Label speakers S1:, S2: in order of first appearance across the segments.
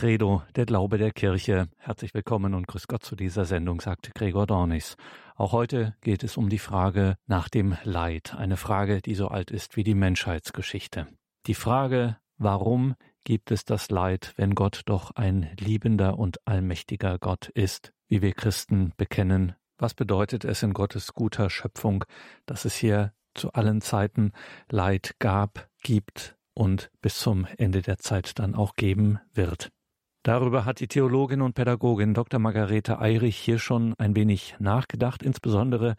S1: Credo, der Glaube der Kirche. Herzlich willkommen und grüß Gott zu dieser Sendung, sagt Gregor Dornis. Auch heute geht es um die Frage nach dem Leid, eine Frage, die so alt ist wie die Menschheitsgeschichte. Die Frage, warum gibt es das Leid, wenn Gott doch ein liebender und allmächtiger Gott ist, wie wir Christen bekennen? Was bedeutet es in Gottes guter Schöpfung, dass es hier zu allen Zeiten Leid gab, gibt und bis zum Ende der Zeit dann auch geben wird. Darüber hat die Theologin und Pädagogin Dr. Margarete Eirich hier schon ein wenig nachgedacht. Insbesondere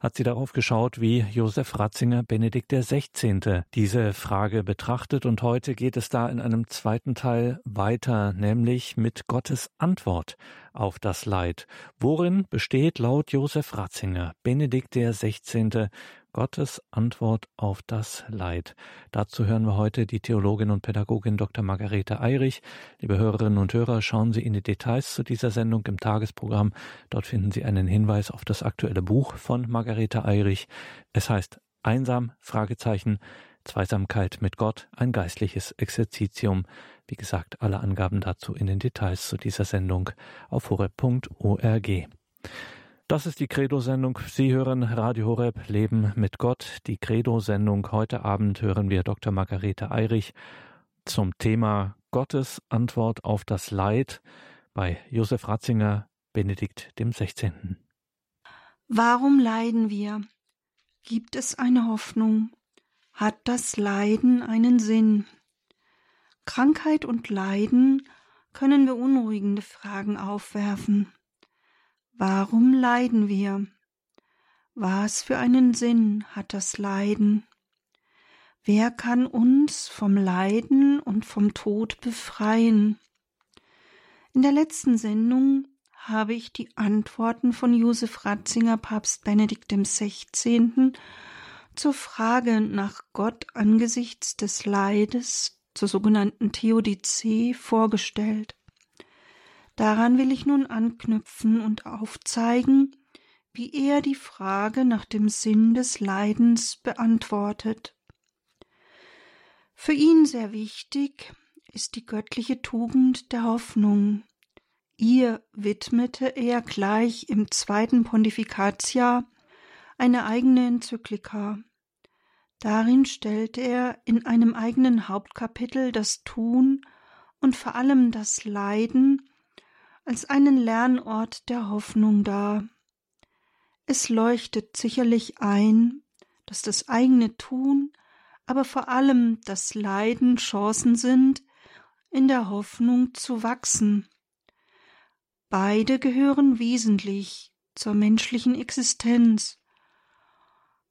S1: hat sie darauf geschaut, wie Josef Ratzinger Benedikt XVI. diese Frage betrachtet. Und heute geht es da in einem zweiten Teil weiter, nämlich mit Gottes Antwort auf das Leid. Worin besteht laut Josef Ratzinger Benedikt XVI. Gottes Antwort auf das Leid. Dazu hören wir heute die Theologin und Pädagogin Dr. Margarete Eirich. Liebe Hörerinnen und Hörer, schauen Sie in die Details zu dieser Sendung im Tagesprogramm. Dort finden Sie einen Hinweis auf das aktuelle Buch von Margarete Eirich. Es heißt Einsam? Fragezeichen. Zweisamkeit mit Gott, ein geistliches Exerzitium. Wie gesagt, alle Angaben dazu in den Details zu dieser Sendung auf horeb.org. Das ist die Credo-Sendung. Sie hören Radio Horeb Leben mit Gott. Die Credo-Sendung. Heute Abend hören wir Dr. Margarete Eirich zum Thema Gottes Antwort auf das Leid bei Josef Ratzinger, Benedikt dem 16.
S2: Warum leiden wir? Gibt es eine Hoffnung? Hat das Leiden einen Sinn? Krankheit und Leiden können beunruhigende Fragen aufwerfen. Warum leiden wir? Was für einen Sinn hat das Leiden? Wer kann uns vom Leiden und vom Tod befreien? In der letzten Sendung habe ich die Antworten von Josef Ratzinger, Papst Benedikt XVI., zur Frage nach Gott angesichts des Leides, zur sogenannten Theodizee, vorgestellt. Daran will ich nun anknüpfen und aufzeigen, wie er die Frage nach dem Sinn des Leidens beantwortet. Für ihn sehr wichtig ist die göttliche Tugend der Hoffnung. Ihr widmete er gleich im zweiten Pontifikatiahr eine eigene Enzyklika. Darin stellte er in einem eigenen Hauptkapitel das Tun und vor allem das Leiden als einen Lernort der Hoffnung dar. Es leuchtet sicherlich ein, dass das eigene Tun, aber vor allem das Leiden Chancen sind, in der Hoffnung zu wachsen. Beide gehören wesentlich zur menschlichen Existenz.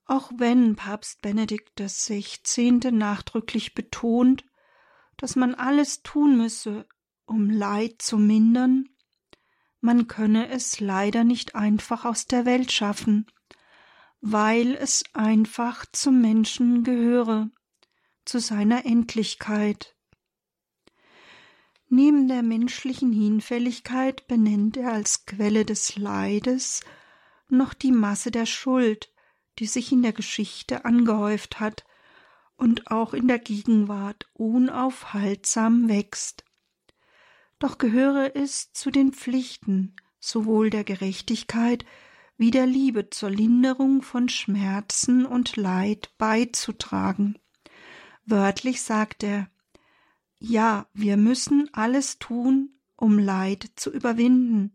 S2: Auch wenn Papst Benedikt XVI. nachdrücklich betont, dass man alles tun müsse, um Leid zu mindern, man könne es leider nicht einfach aus der Welt schaffen, weil es einfach zum Menschen gehöre, zu seiner Endlichkeit. Neben der menschlichen Hinfälligkeit benennt er als Quelle des Leides noch die Masse der Schuld, die sich in der Geschichte angehäuft hat und auch in der Gegenwart unaufhaltsam wächst doch gehöre es zu den Pflichten sowohl der Gerechtigkeit wie der Liebe zur Linderung von Schmerzen und Leid beizutragen. Wörtlich sagt er Ja, wir müssen alles tun, um Leid zu überwinden,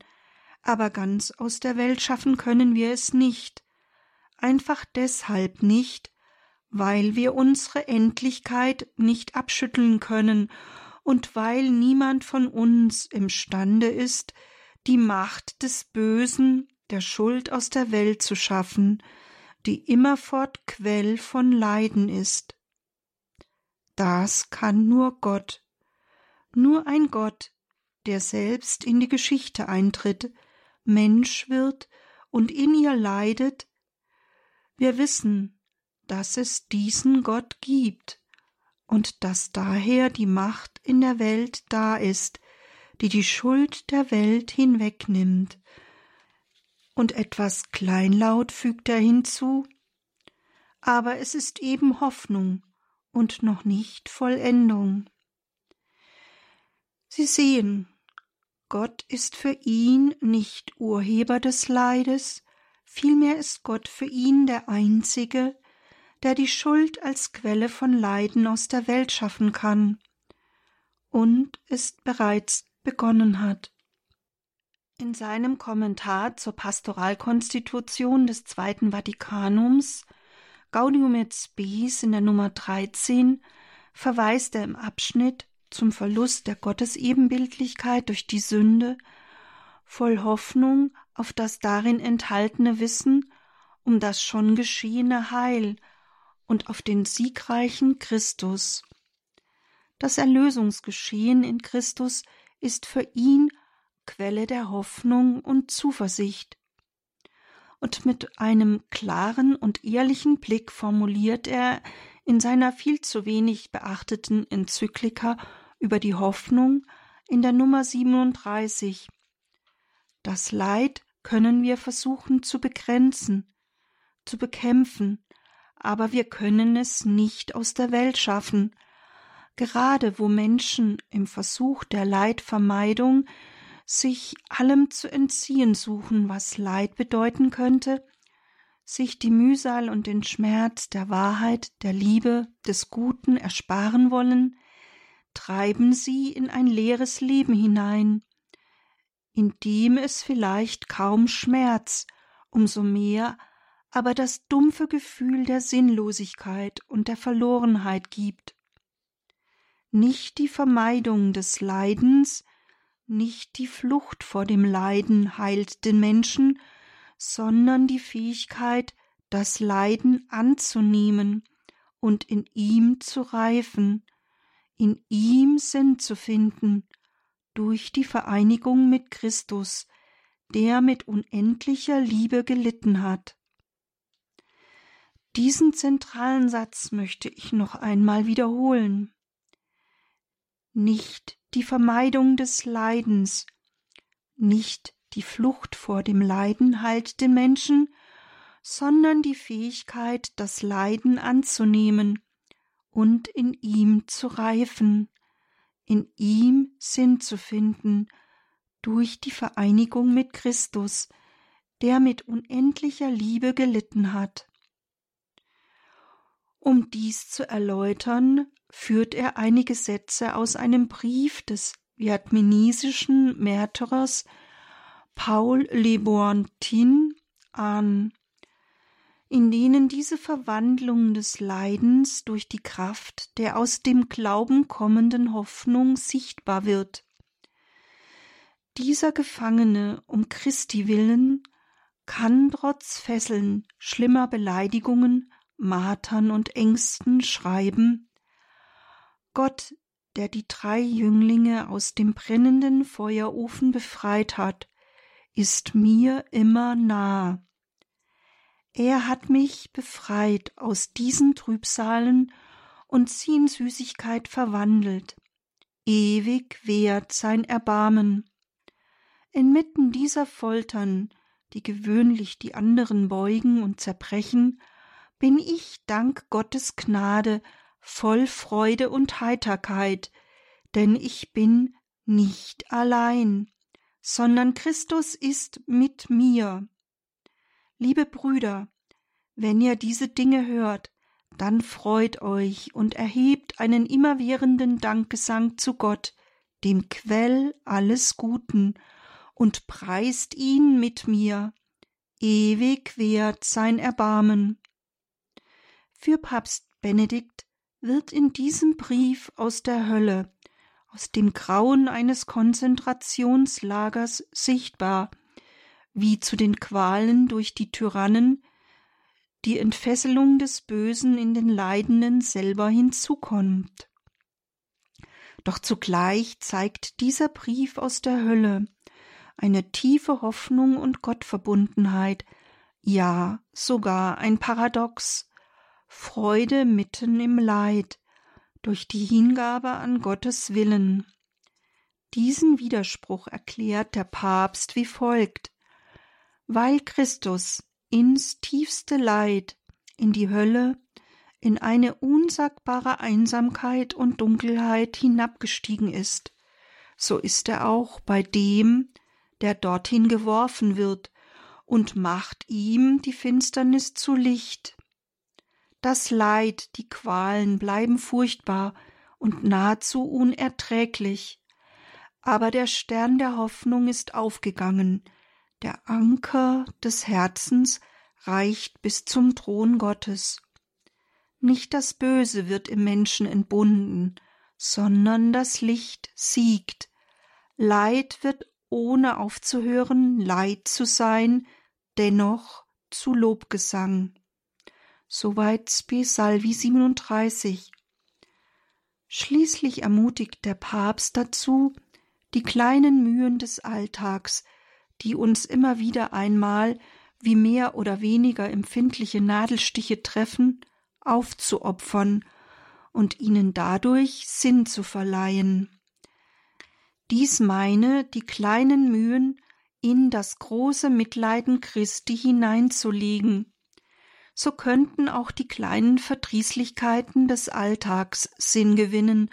S2: aber ganz aus der Welt schaffen können wir es nicht, einfach deshalb nicht, weil wir unsere Endlichkeit nicht abschütteln können und weil niemand von uns imstande ist, die Macht des Bösen, der Schuld aus der Welt zu schaffen, die immerfort Quell von Leiden ist. Das kann nur Gott, nur ein Gott, der selbst in die Geschichte eintritt, Mensch wird und in ihr leidet. Wir wissen, dass es diesen Gott gibt, und dass daher die Macht in der Welt da ist, die die Schuld der Welt hinwegnimmt. Und etwas kleinlaut fügt er hinzu, aber es ist eben Hoffnung und noch nicht Vollendung. Sie sehen, Gott ist für ihn nicht Urheber des Leides, vielmehr ist Gott für ihn der Einzige, der die Schuld als Quelle von Leiden aus der Welt schaffen kann und es bereits begonnen hat. In seinem Kommentar zur Pastoralkonstitution des Zweiten Vatikanums Gaudium et Spes in der Nummer 13 verweist er im Abschnitt zum Verlust der Gottesebenbildlichkeit durch die Sünde voll Hoffnung auf das darin enthaltene Wissen um das schon geschehene Heil und auf den siegreichen Christus. Das Erlösungsgeschehen in Christus ist für ihn Quelle der Hoffnung und Zuversicht. Und mit einem klaren und ehrlichen Blick formuliert er in seiner viel zu wenig beachteten Enzyklika über die Hoffnung in der Nummer 37. Das Leid können wir versuchen zu begrenzen, zu bekämpfen, aber wir können es nicht aus der Welt schaffen. Gerade wo Menschen im Versuch der Leidvermeidung sich allem zu entziehen suchen, was Leid bedeuten könnte, sich die Mühsal und den Schmerz der Wahrheit, der Liebe, des Guten ersparen wollen, treiben sie in ein leeres Leben hinein, in dem es vielleicht kaum Schmerz, umso mehr aber das dumpfe Gefühl der Sinnlosigkeit und der Verlorenheit gibt. Nicht die Vermeidung des Leidens, nicht die Flucht vor dem Leiden heilt den Menschen, sondern die Fähigkeit, das Leiden anzunehmen und in ihm zu reifen, in ihm Sinn zu finden, durch die Vereinigung mit Christus, der mit unendlicher Liebe gelitten hat. Diesen zentralen Satz möchte ich noch einmal wiederholen. Nicht die Vermeidung des Leidens, nicht die Flucht vor dem Leiden heilt den Menschen, sondern die Fähigkeit, das Leiden anzunehmen und in ihm zu reifen, in ihm Sinn zu finden, durch die Vereinigung mit Christus, der mit unendlicher Liebe gelitten hat. Um dies zu erläutern, führt er einige Sätze aus einem Brief des vietnamesischen Märtyrers Paul Leboantin an, in denen diese Verwandlung des Leidens durch die Kraft der aus dem Glauben kommenden Hoffnung sichtbar wird. Dieser Gefangene um Christi willen kann trotz Fesseln, schlimmer Beleidigungen Martern und Ängsten schreiben Gott, der die drei Jünglinge aus dem brennenden Feuerofen befreit hat, ist mir immer nah. Er hat mich befreit aus diesen Trübsalen und sie in Süßigkeit verwandelt. Ewig währt sein Erbarmen. Inmitten dieser Foltern, die gewöhnlich die anderen beugen und zerbrechen, bin ich dank Gottes Gnade voll Freude und Heiterkeit, denn ich bin nicht allein, sondern Christus ist mit mir. Liebe Brüder, wenn ihr diese Dinge hört, dann freut euch und erhebt einen immerwährenden Dankgesang zu Gott, dem Quell alles Guten, und preist ihn mit mir. Ewig währt sein Erbarmen. Für Papst Benedikt wird in diesem Brief aus der Hölle, aus dem Grauen eines Konzentrationslagers sichtbar, wie zu den Qualen durch die Tyrannen die Entfesselung des Bösen in den Leidenden selber hinzukommt. Doch zugleich zeigt dieser Brief aus der Hölle eine tiefe Hoffnung und Gottverbundenheit, ja sogar ein Paradox, Freude mitten im Leid durch die Hingabe an Gottes Willen. Diesen Widerspruch erklärt der Papst wie folgt Weil Christus ins tiefste Leid, in die Hölle, in eine unsagbare Einsamkeit und Dunkelheit hinabgestiegen ist, so ist er auch bei dem, der dorthin geworfen wird, und macht ihm die Finsternis zu Licht. Das Leid, die Qualen bleiben furchtbar und nahezu unerträglich, aber der Stern der Hoffnung ist aufgegangen, der Anker des Herzens reicht bis zum Thron Gottes. Nicht das Böse wird im Menschen entbunden, sondern das Licht siegt. Leid wird ohne aufzuhören Leid zu sein, dennoch zu Lobgesang. Soweit Spe Salvi 37. Schließlich ermutigt der Papst dazu, die kleinen Mühen des Alltags, die uns immer wieder einmal wie mehr oder weniger empfindliche Nadelstiche treffen, aufzuopfern und ihnen dadurch Sinn zu verleihen. Dies meine, die kleinen Mühen in das große Mitleiden Christi hineinzulegen. So könnten auch die kleinen Verdrießlichkeiten des Alltags Sinn gewinnen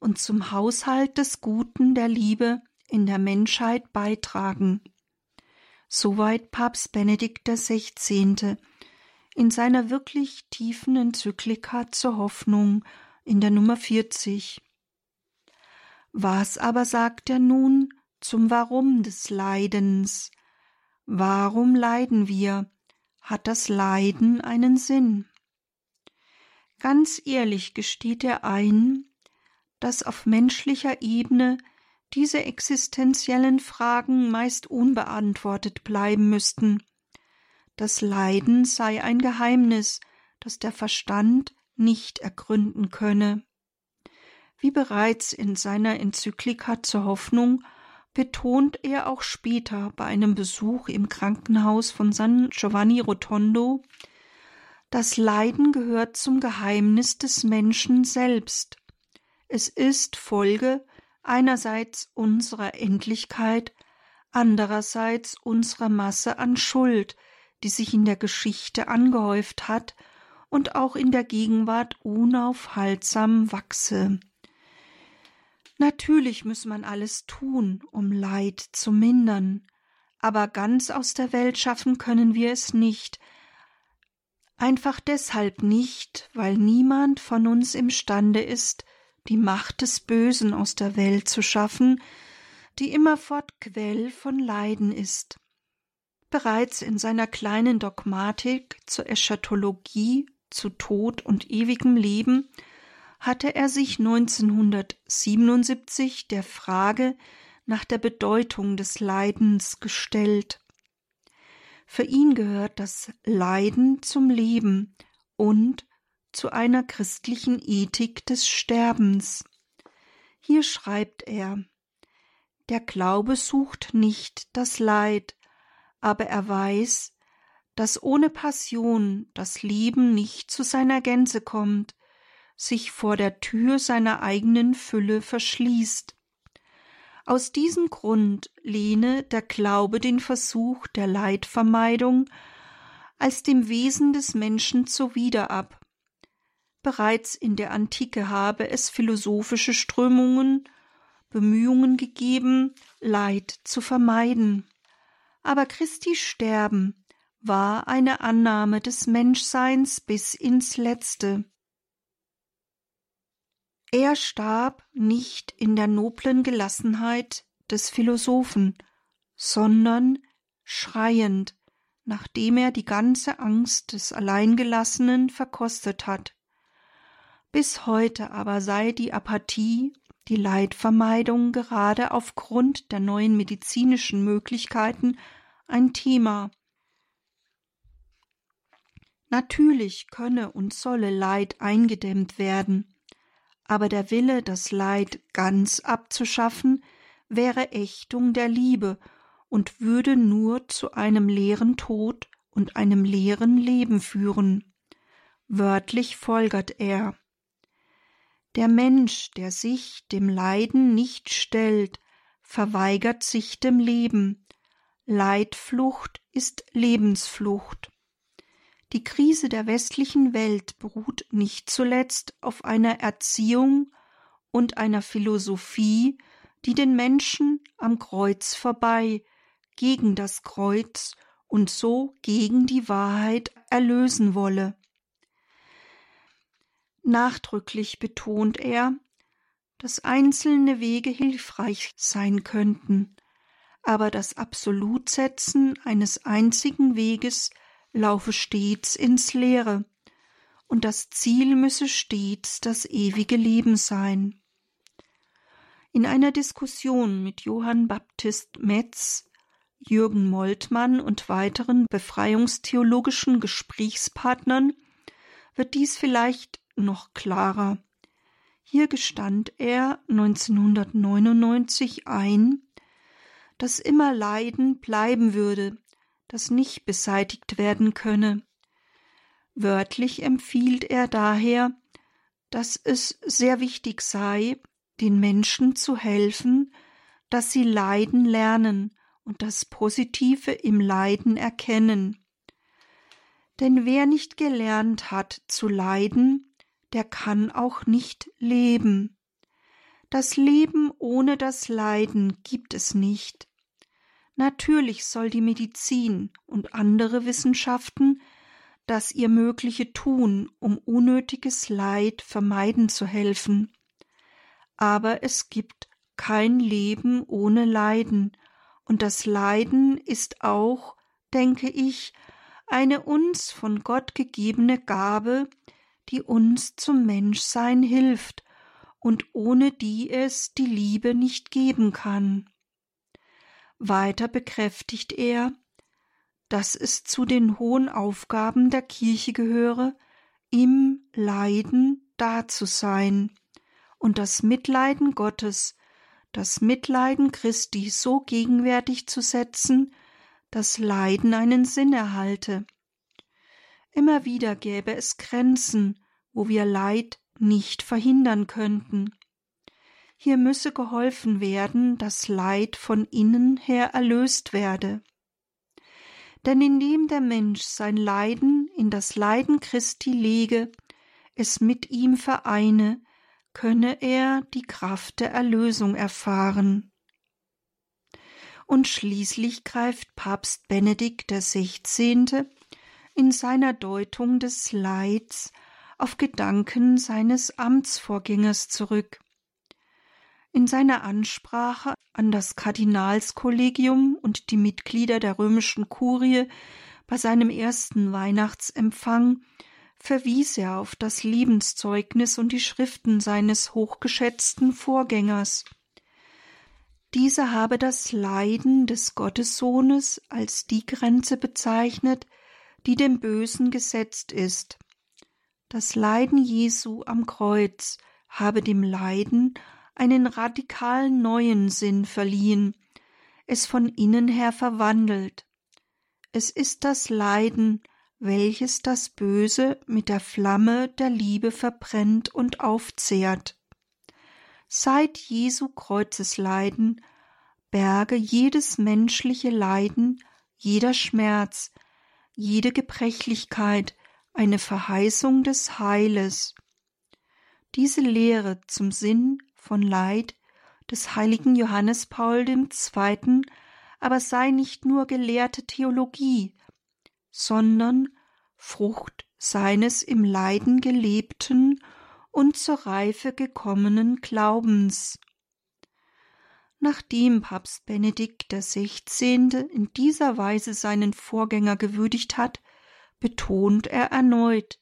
S2: und zum Haushalt des Guten der Liebe in der Menschheit beitragen. Soweit Papst Benedikt XVI. in seiner wirklich tiefen Enzyklika zur Hoffnung in der Nummer 40. Was aber sagt er nun zum Warum des Leidens? Warum leiden wir? Hat das Leiden einen Sinn? Ganz ehrlich gesteht er ein, dass auf menschlicher Ebene diese existenziellen Fragen meist unbeantwortet bleiben müssten. Das Leiden sei ein Geheimnis, das der Verstand nicht ergründen könne. Wie bereits in seiner Enzyklika zur Hoffnung betont er auch später bei einem Besuch im Krankenhaus von San Giovanni Rotondo, das Leiden gehört zum Geheimnis des Menschen selbst. Es ist Folge einerseits unserer Endlichkeit, andererseits unserer Masse an Schuld, die sich in der Geschichte angehäuft hat und auch in der Gegenwart unaufhaltsam wachse. Natürlich muss man alles tun, um Leid zu mindern, aber ganz aus der Welt schaffen können wir es nicht, einfach deshalb nicht, weil niemand von uns imstande ist, die Macht des Bösen aus der Welt zu schaffen, die immerfort Quell von Leiden ist. Bereits in seiner kleinen Dogmatik zur Eschatologie, zu Tod und ewigem Leben hatte er sich 1977 der Frage nach der Bedeutung des Leidens gestellt. Für ihn gehört das Leiden zum Leben und zu einer christlichen Ethik des Sterbens. Hier schreibt er Der Glaube sucht nicht das Leid, aber er weiß, dass ohne Passion das Leben nicht zu seiner Gänze kommt, sich vor der Tür seiner eigenen Fülle verschließt. Aus diesem Grund lehne der Glaube den Versuch der Leidvermeidung als dem Wesen des Menschen zuwider ab Bereits in der Antike habe es philosophische Strömungen, Bemühungen gegeben, Leid zu vermeiden. Aber Christi Sterben war eine Annahme des Menschseins bis ins Letzte. Er starb nicht in der noblen Gelassenheit des Philosophen, sondern schreiend, nachdem er die ganze Angst des Alleingelassenen verkostet hat. Bis heute aber sei die Apathie, die Leidvermeidung gerade aufgrund der neuen medizinischen Möglichkeiten ein Thema. Natürlich könne und solle Leid eingedämmt werden, aber der Wille, das Leid ganz abzuschaffen, wäre Ächtung der Liebe und würde nur zu einem leeren Tod und einem leeren Leben führen. Wörtlich folgert er. Der Mensch, der sich dem Leiden nicht stellt, verweigert sich dem Leben. Leidflucht ist Lebensflucht. Die Krise der westlichen Welt beruht nicht zuletzt auf einer Erziehung und einer Philosophie, die den Menschen am Kreuz vorbei, gegen das Kreuz und so gegen die Wahrheit erlösen wolle. Nachdrücklich betont er, dass einzelne Wege hilfreich sein könnten, aber das Absolutsetzen eines einzigen Weges laufe stets ins Leere, und das Ziel müsse stets das ewige Leben sein. In einer Diskussion mit Johann Baptist Metz, Jürgen Moltmann und weiteren befreiungstheologischen Gesprächspartnern wird dies vielleicht noch klarer. Hier gestand er 1999 ein, dass immer Leiden bleiben würde, das nicht beseitigt werden könne. Wörtlich empfiehlt er daher, dass es sehr wichtig sei, den Menschen zu helfen, dass sie leiden lernen und das Positive im Leiden erkennen. Denn wer nicht gelernt hat zu leiden, der kann auch nicht leben. Das Leben ohne das Leiden gibt es nicht. Natürlich soll die Medizin und andere Wissenschaften das ihr Mögliche tun, um unnötiges Leid vermeiden zu helfen. Aber es gibt kein Leben ohne Leiden, und das Leiden ist auch, denke ich, eine uns von Gott gegebene Gabe, die uns zum Menschsein hilft und ohne die es die Liebe nicht geben kann. Weiter bekräftigt er, dass es zu den hohen Aufgaben der Kirche gehöre, im Leiden da zu sein und das Mitleiden Gottes, das Mitleiden Christi so gegenwärtig zu setzen, dass Leiden einen Sinn erhalte. Immer wieder gäbe es Grenzen, wo wir Leid nicht verhindern könnten. Hier müsse geholfen werden, dass Leid von innen her erlöst werde. Denn indem der Mensch sein Leiden in das Leiden Christi lege, es mit ihm vereine, könne er die Kraft der Erlösung erfahren. Und schließlich greift Papst Benedikt XVI. in seiner Deutung des Leids auf Gedanken seines Amtsvorgängers zurück. In seiner Ansprache an das Kardinalskollegium und die Mitglieder der römischen Kurie bei seinem ersten Weihnachtsempfang verwies er auf das Lebenszeugnis und die Schriften seines hochgeschätzten Vorgängers. Dieser habe das Leiden des Gottessohnes als die Grenze bezeichnet, die dem Bösen gesetzt ist. Das Leiden Jesu am Kreuz habe dem Leiden einen radikal neuen Sinn verliehen, es von innen her verwandelt. Es ist das Leiden, welches das Böse mit der Flamme der Liebe verbrennt und aufzehrt. Seit Jesu Kreuzesleiden berge jedes menschliche Leiden, jeder Schmerz, jede Gebrechlichkeit, eine Verheißung des Heiles. Diese Lehre zum Sinn von Leid des heiligen Johannes Paul II. aber sei nicht nur gelehrte Theologie, sondern Frucht seines im Leiden gelebten und zur Reife gekommenen Glaubens. Nachdem Papst Benedikt XVI. in dieser Weise seinen Vorgänger gewürdigt hat, betont er erneut,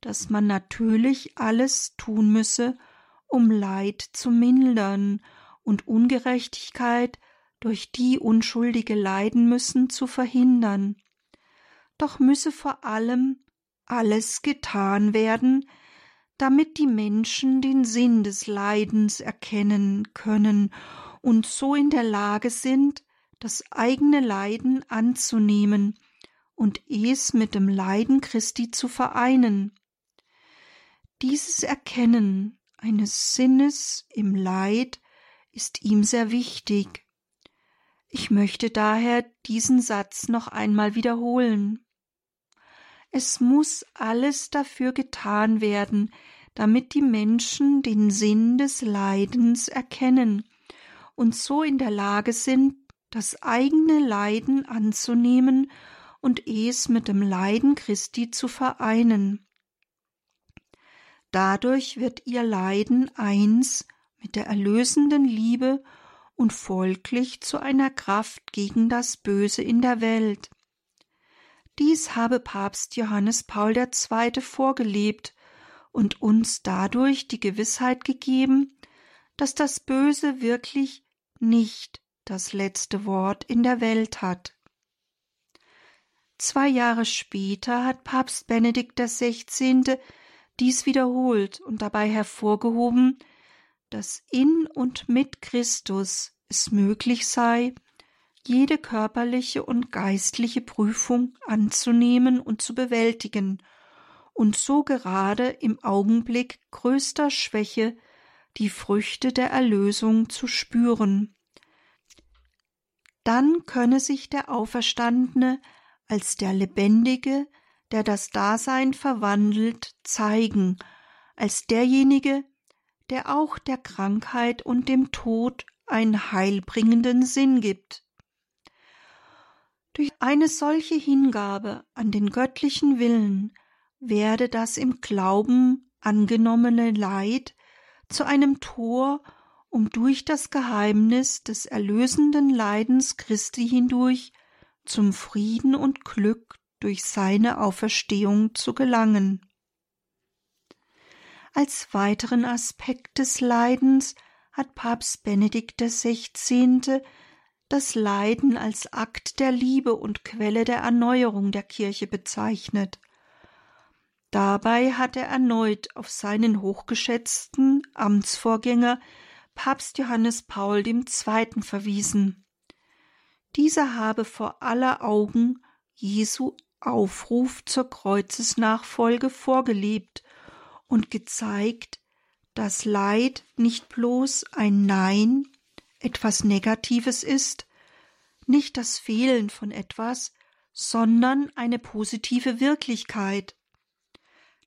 S2: dass man natürlich alles tun müsse, um Leid zu mildern und Ungerechtigkeit, durch die Unschuldige leiden müssen, zu verhindern. Doch müsse vor allem alles getan werden, damit die Menschen den Sinn des Leidens erkennen können und so in der Lage sind, das eigene Leiden anzunehmen und es mit dem Leiden Christi zu vereinen. Dieses Erkennen eines Sinnes im Leid ist ihm sehr wichtig. Ich möchte daher diesen Satz noch einmal wiederholen. Es muss alles dafür getan werden, damit die Menschen den Sinn des Leidens erkennen und so in der Lage sind, das eigene Leiden anzunehmen und es mit dem Leiden Christi zu vereinen. Dadurch wird ihr Leiden eins mit der erlösenden Liebe und folglich zu einer Kraft gegen das Böse in der Welt. Dies habe Papst Johannes Paul II. vorgelebt und uns dadurch die Gewissheit gegeben, dass das Böse wirklich nicht das letzte Wort in der Welt hat. Zwei Jahre später hat Papst Benedikt XVI. Dies wiederholt und dabei hervorgehoben, dass in und mit Christus es möglich sei, jede körperliche und geistliche Prüfung anzunehmen und zu bewältigen und so gerade im Augenblick größter Schwäche die Früchte der Erlösung zu spüren. Dann könne sich der Auferstandene als der Lebendige, der das Dasein verwandelt, zeigen, als derjenige, der auch der Krankheit und dem Tod einen heilbringenden Sinn gibt. Durch eine solche Hingabe an den göttlichen Willen werde das im Glauben angenommene Leid zu einem Tor, um durch das Geheimnis des erlösenden Leidens Christi hindurch zum Frieden und Glück durch seine Auferstehung zu gelangen. Als weiteren Aspekt des Leidens hat Papst Benedikt XVI. das Leiden als Akt der Liebe und Quelle der Erneuerung der Kirche bezeichnet. Dabei hat er erneut auf seinen hochgeschätzten Amtsvorgänger Papst Johannes Paul II. verwiesen. Dieser habe vor aller Augen Jesu Aufruf zur Kreuzesnachfolge vorgelebt und gezeigt, dass Leid nicht bloß ein Nein, etwas Negatives ist, nicht das Fehlen von etwas, sondern eine positive Wirklichkeit.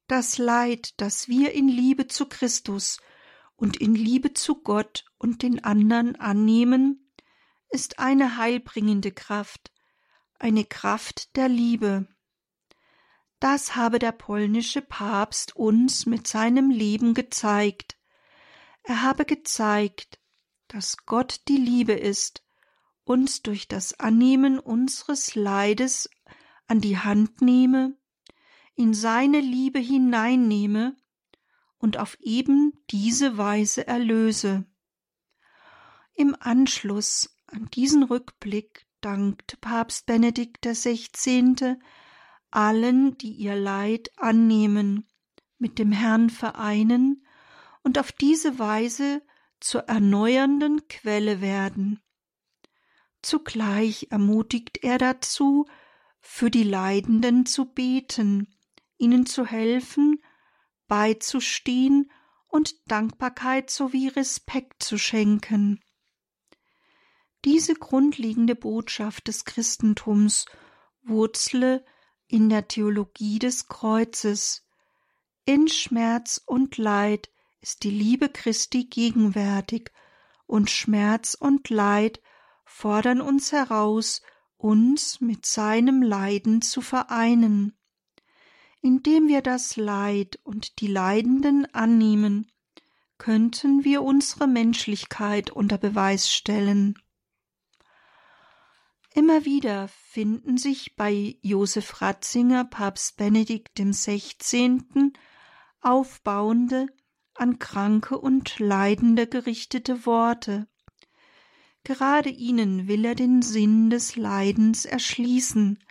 S2: Das Leid, das wir in Liebe zu Christus und in Liebe zu Gott und den anderen annehmen, ist eine heilbringende Kraft, eine Kraft der Liebe. Das habe der polnische Papst uns mit seinem Leben gezeigt. Er habe gezeigt, dass Gott die Liebe ist, uns durch das Annehmen unseres Leides an die Hand nehme in seine Liebe hineinnehme und auf eben diese Weise erlöse. Im Anschluss an diesen Rückblick dankte Papst Benedikt XVI. allen, die ihr Leid annehmen, mit dem Herrn vereinen und auf diese Weise zur erneuernden Quelle werden. Zugleich ermutigt er dazu, für die Leidenden zu beten, ihnen zu helfen, beizustehen und Dankbarkeit sowie Respekt zu schenken. Diese grundlegende Botschaft des Christentums wurzle in der Theologie des Kreuzes. In Schmerz und Leid ist die Liebe Christi gegenwärtig, und Schmerz und Leid fordern uns heraus, uns mit seinem Leiden zu vereinen indem wir das Leid und die Leidenden annehmen, könnten wir unsere Menschlichkeit unter Beweis stellen. Immer wieder finden sich bei Josef Ratzinger, Papst Benedikt XVI., aufbauende, an Kranke und Leidende gerichtete Worte. Gerade ihnen will er den Sinn des Leidens erschließen.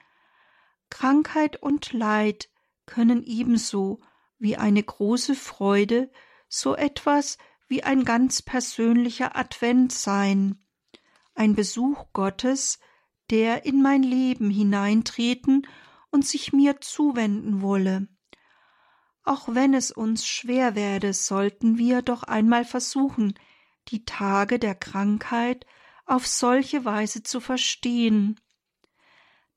S2: Krankheit und Leid können ebenso wie eine große Freude so etwas wie ein ganz persönlicher Advent sein, ein Besuch Gottes, der in mein Leben hineintreten und sich mir zuwenden wolle. Auch wenn es uns schwer werde, sollten wir doch einmal versuchen, die Tage der Krankheit auf solche Weise zu verstehen,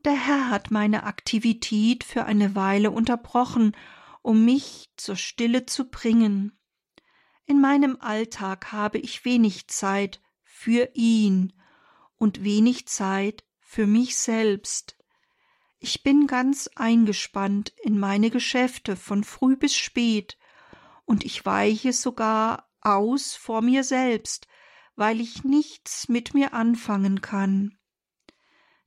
S2: der Herr hat meine Aktivität für eine Weile unterbrochen, um mich zur Stille zu bringen. In meinem Alltag habe ich wenig Zeit für ihn und wenig Zeit für mich selbst. Ich bin ganz eingespannt in meine Geschäfte von früh bis spät, und ich weiche sogar aus vor mir selbst, weil ich nichts mit mir anfangen kann.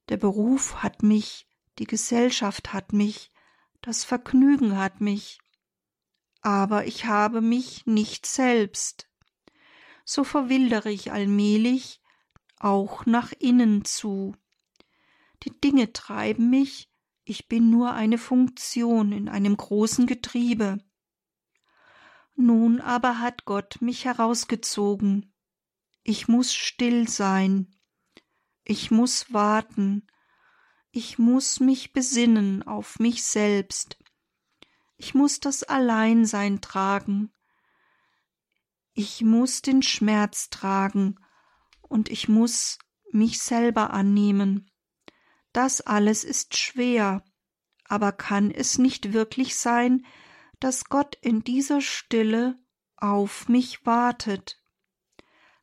S2: Der Beruf hat mich, die Gesellschaft hat mich, das Vergnügen hat mich, aber ich habe mich nicht selbst. So verwildere ich allmählich auch nach innen zu. Die Dinge treiben mich, ich bin nur eine Funktion in einem großen Getriebe. Nun aber hat Gott mich herausgezogen. Ich muss still sein. Ich muss warten. Ich muss mich besinnen auf mich selbst. Ich muss das Alleinsein tragen. Ich muss den Schmerz tragen und ich muss mich selber annehmen. Das alles ist schwer, aber kann es nicht wirklich sein, dass Gott in dieser Stille auf mich wartet?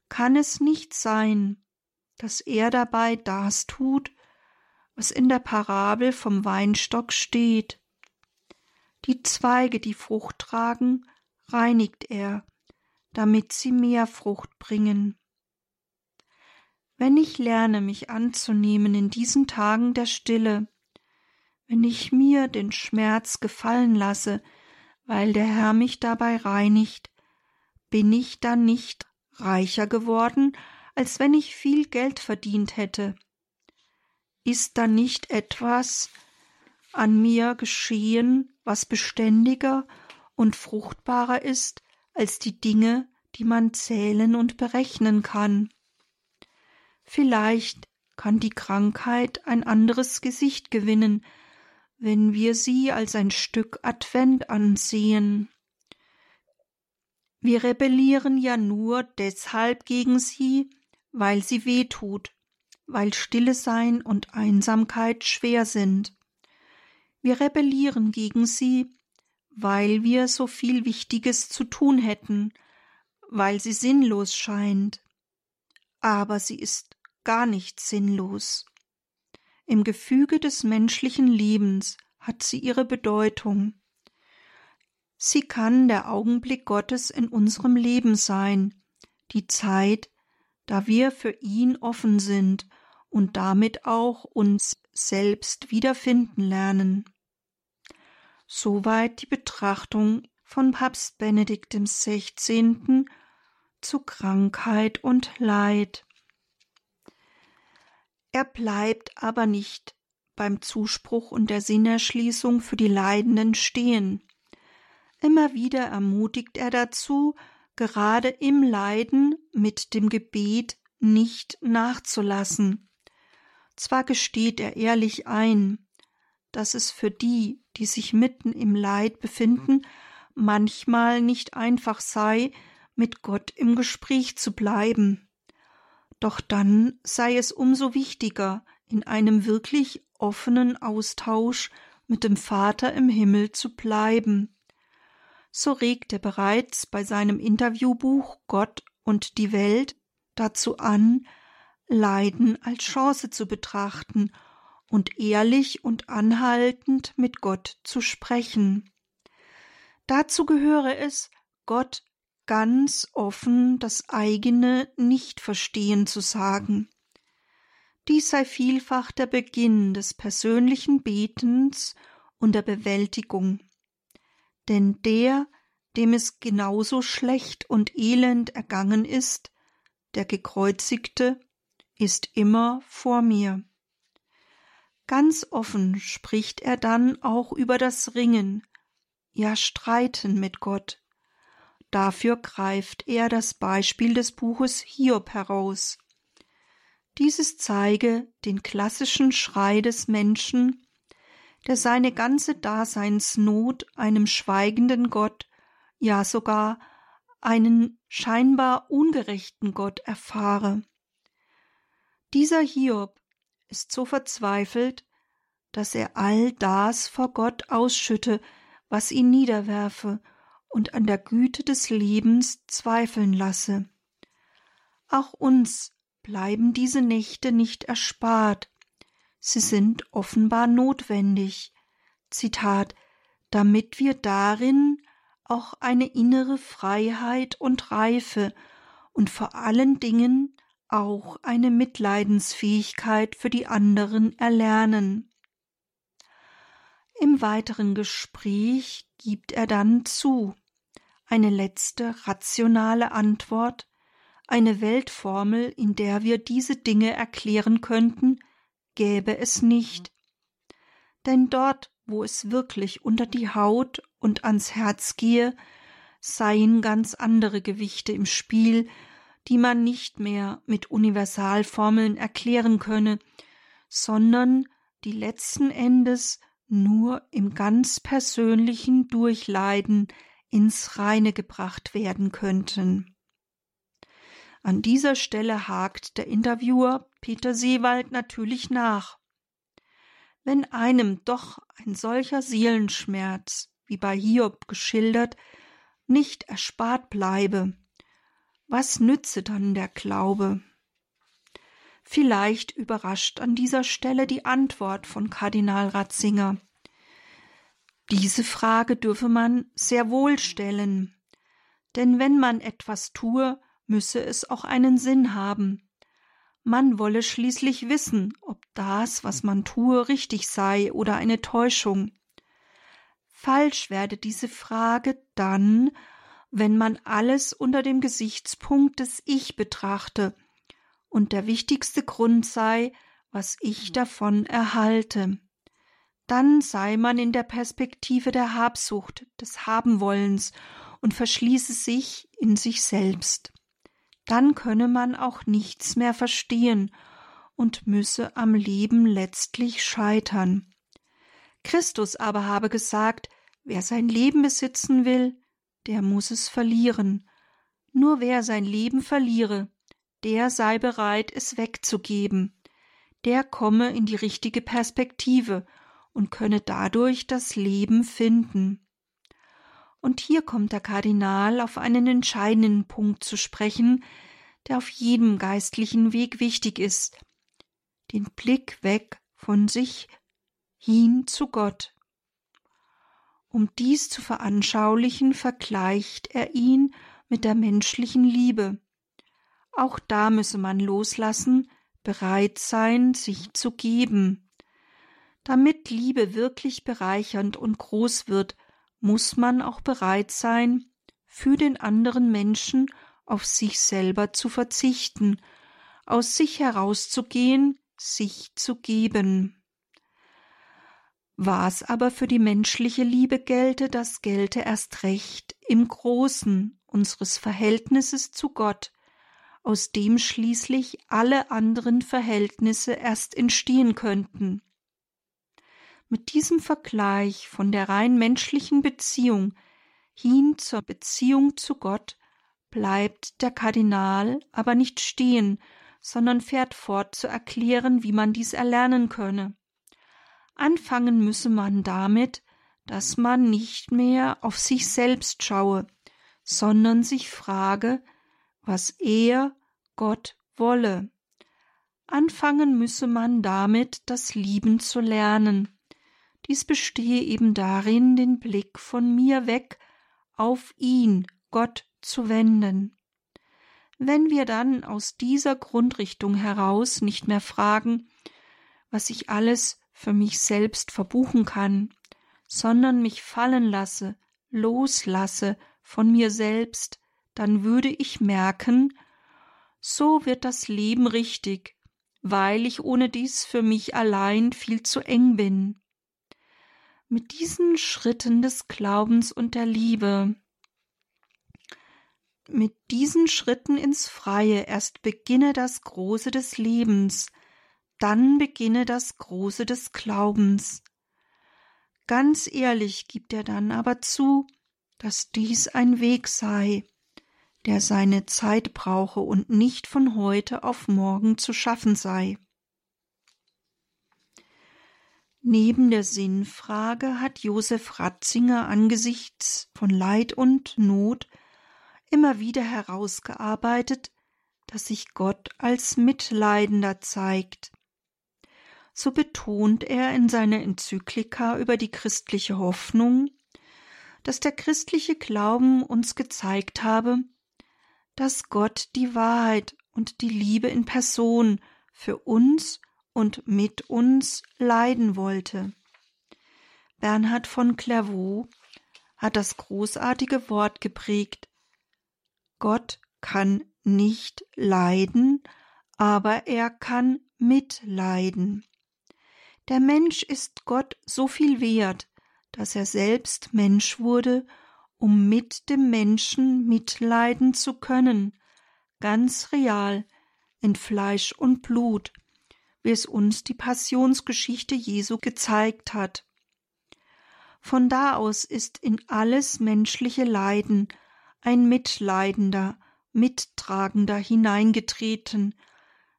S2: Kann es nicht sein, dass er dabei das tut, was in der Parabel vom Weinstock steht? Die Zweige, die Frucht tragen, reinigt er, damit sie mehr Frucht bringen. Wenn ich lerne, mich anzunehmen in diesen Tagen der Stille, wenn ich mir den Schmerz gefallen lasse, weil der Herr mich dabei reinigt, bin ich dann nicht reicher geworden, als wenn ich viel Geld verdient hätte. Ist da nicht etwas an mir geschehen, was beständiger und fruchtbarer ist als die Dinge, die man zählen und berechnen kann? Vielleicht kann die Krankheit ein anderes Gesicht gewinnen, wenn wir sie als ein Stück Advent ansehen. Wir rebellieren ja nur deshalb gegen sie, weil sie weh tut, weil Stille sein und Einsamkeit schwer sind. Wir rebellieren gegen sie, weil wir so viel Wichtiges zu tun hätten, weil sie sinnlos scheint. Aber sie ist gar nicht sinnlos. Im Gefüge des menschlichen Lebens hat sie ihre Bedeutung. Sie kann der Augenblick Gottes in unserem Leben sein, die Zeit, da wir für ihn offen sind und damit auch uns selbst wiederfinden lernen. Soweit die Betrachtung von Papst Benedikt XVI. zu Krankheit und Leid. Er bleibt aber nicht beim Zuspruch und der Sinnerschließung für die Leidenden stehen. Immer wieder ermutigt er dazu, gerade im Leiden mit dem Gebet nicht nachzulassen. Zwar gesteht er ehrlich ein, dass es für die, die sich mitten im Leid befinden, manchmal nicht einfach sei, mit Gott im Gespräch zu bleiben. Doch dann sei es umso wichtiger, in einem wirklich offenen Austausch mit dem Vater im Himmel zu bleiben. So regt er bereits bei seinem Interviewbuch Gott und die Welt dazu an, Leiden als Chance zu betrachten und ehrlich und anhaltend mit Gott zu sprechen. Dazu gehöre es, Gott ganz offen das eigene Nichtverstehen zu sagen. Dies sei vielfach der Beginn des persönlichen Betens und der Bewältigung. Denn der, dem es genauso schlecht und elend ergangen ist, der Gekreuzigte, ist immer vor mir. Ganz offen spricht er dann auch über das Ringen, ja Streiten mit Gott. Dafür greift er das Beispiel des Buches Hiob heraus. Dieses zeige den klassischen Schrei des Menschen, der seine ganze Daseinsnot einem schweigenden Gott, ja sogar einen scheinbar ungerechten Gott erfahre. Dieser Hiob ist so verzweifelt, dass er all das vor Gott ausschütte, was ihn niederwerfe und an der Güte des Lebens zweifeln lasse. Auch uns bleiben diese Nächte nicht erspart. Sie sind offenbar notwendig. Zitat, damit wir darin auch eine innere Freiheit und Reife und vor allen Dingen auch eine Mitleidensfähigkeit für die anderen erlernen. Im weiteren Gespräch gibt er dann zu, eine letzte rationale Antwort, eine Weltformel, in der wir diese Dinge erklären könnten, gäbe es nicht. Denn dort, wo es wirklich unter die Haut und ans Herz gehe, seien ganz andere Gewichte im Spiel, die man nicht mehr mit Universalformeln erklären könne, sondern die letzten Endes nur im ganz persönlichen Durchleiden ins Reine gebracht werden könnten. An dieser Stelle hakt der Interviewer Peter Seewald natürlich nach. Wenn einem doch ein solcher Seelenschmerz, wie bei Hiob geschildert, nicht erspart bleibe, was nütze dann der Glaube? Vielleicht überrascht an dieser Stelle die Antwort von Kardinal Ratzinger. Diese Frage dürfe man sehr wohl stellen, denn wenn man etwas tue, müsse es auch einen Sinn haben. Man wolle schließlich wissen, ob das, was man tue, richtig sei oder eine Täuschung. Falsch werde diese Frage dann, wenn man alles unter dem Gesichtspunkt des Ich betrachte und der wichtigste Grund sei, was ich davon erhalte. Dann sei man in der Perspektive der Habsucht, des Habenwollens und verschließe sich in sich selbst. Dann könne man auch nichts mehr verstehen und müsse am Leben letztlich scheitern. Christus aber habe gesagt, wer sein Leben besitzen will, der muss es verlieren. Nur wer sein Leben verliere, der sei bereit, es wegzugeben. Der komme in die richtige Perspektive und könne dadurch das Leben finden. Und hier kommt der Kardinal auf einen entscheidenden Punkt zu sprechen, der auf jedem geistlichen Weg wichtig ist, den Blick weg von sich hin zu Gott. Um dies zu veranschaulichen, vergleicht er ihn mit der menschlichen Liebe. Auch da müsse man loslassen, bereit sein, sich zu geben. Damit Liebe wirklich bereichernd und groß wird, muss man auch bereit sein, für den anderen Menschen auf sich selber zu verzichten, aus sich herauszugehen, sich zu geben. Was aber für die menschliche Liebe gelte, das gelte erst recht im Großen unseres Verhältnisses zu Gott, aus dem schließlich alle anderen Verhältnisse erst entstehen könnten. Mit diesem Vergleich von der rein menschlichen Beziehung hin zur Beziehung zu Gott bleibt der Kardinal aber nicht stehen, sondern fährt fort zu erklären, wie man dies erlernen könne. Anfangen müsse man damit, dass man nicht mehr auf sich selbst schaue, sondern sich frage, was er, Gott, wolle. Anfangen müsse man damit, das Lieben zu lernen. Dies bestehe eben darin, den Blick von mir weg auf ihn, Gott, zu wenden. Wenn wir dann aus dieser Grundrichtung heraus nicht mehr fragen, was ich alles für mich selbst verbuchen kann, sondern mich fallen lasse, loslasse von mir selbst, dann würde ich merken, so wird das Leben richtig, weil ich ohne dies für mich allein viel zu eng bin. Mit diesen Schritten des Glaubens und der Liebe, mit diesen Schritten ins Freie erst beginne das Große des Lebens, dann beginne das Große des Glaubens. Ganz ehrlich gibt er dann aber zu, dass dies ein Weg sei, der seine Zeit brauche und nicht von heute auf morgen zu schaffen sei. Neben der Sinnfrage hat Josef Ratzinger angesichts von Leid und Not immer wieder herausgearbeitet, dass sich Gott als Mitleidender zeigt. So betont er in seiner Enzyklika über die christliche Hoffnung, dass der christliche Glauben uns gezeigt habe, dass Gott die Wahrheit und die Liebe in Person für uns und mit uns leiden wollte. Bernhard von Clairvaux hat das großartige Wort geprägt. Gott kann nicht leiden, aber er kann mitleiden. Der Mensch ist Gott so viel wert, dass er selbst Mensch wurde, um mit dem Menschen mitleiden zu können, ganz real, in Fleisch und Blut, wie es uns die Passionsgeschichte Jesu gezeigt hat. Von da aus ist in alles menschliche Leiden ein Mitleidender, Mittragender hineingetreten.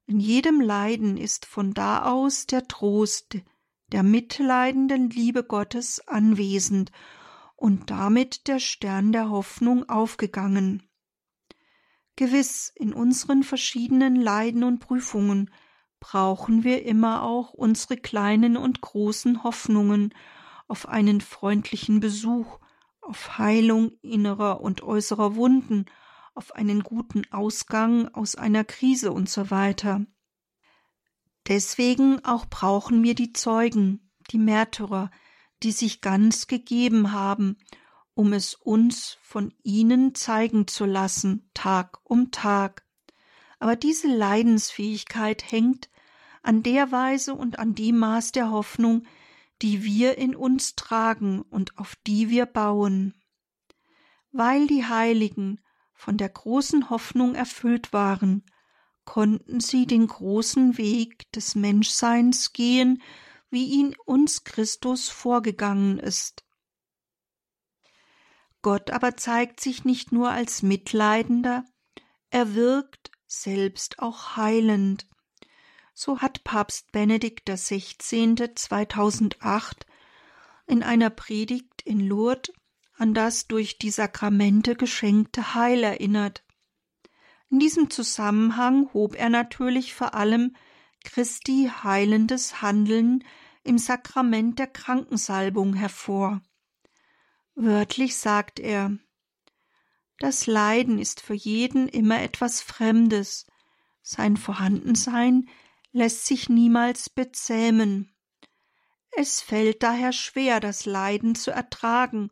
S2: In jedem Leiden ist von da aus der Trost, der mitleidenden Liebe Gottes anwesend und damit der Stern der Hoffnung aufgegangen. Gewiss, in unseren verschiedenen Leiden und Prüfungen brauchen wir immer auch unsere kleinen und großen Hoffnungen auf einen freundlichen Besuch, auf Heilung innerer und äußerer Wunden, auf einen guten Ausgang aus einer Krise und so weiter. Deswegen auch brauchen wir die Zeugen, die Märtyrer, die sich ganz gegeben haben, um es uns von ihnen zeigen zu lassen, Tag um Tag. Aber diese Leidensfähigkeit hängt an der Weise und an dem Maß der Hoffnung, die wir in uns tragen und auf die wir bauen. Weil die Heiligen von der großen Hoffnung erfüllt waren, konnten sie den großen Weg des Menschseins gehen, wie ihn uns Christus vorgegangen ist. Gott aber zeigt sich nicht nur als Mitleidender, er wirkt selbst auch heilend. So hat Papst Benedikt XVI. 2008 in einer Predigt in Lourdes an das durch die Sakramente geschenkte Heil erinnert. In diesem Zusammenhang hob er natürlich vor allem Christi heilendes Handeln im Sakrament der Krankensalbung hervor. Wörtlich sagt er Das Leiden ist für jeden immer etwas Fremdes, sein Vorhandensein lässt sich niemals bezähmen. Es fällt daher schwer, das Leiden zu ertragen,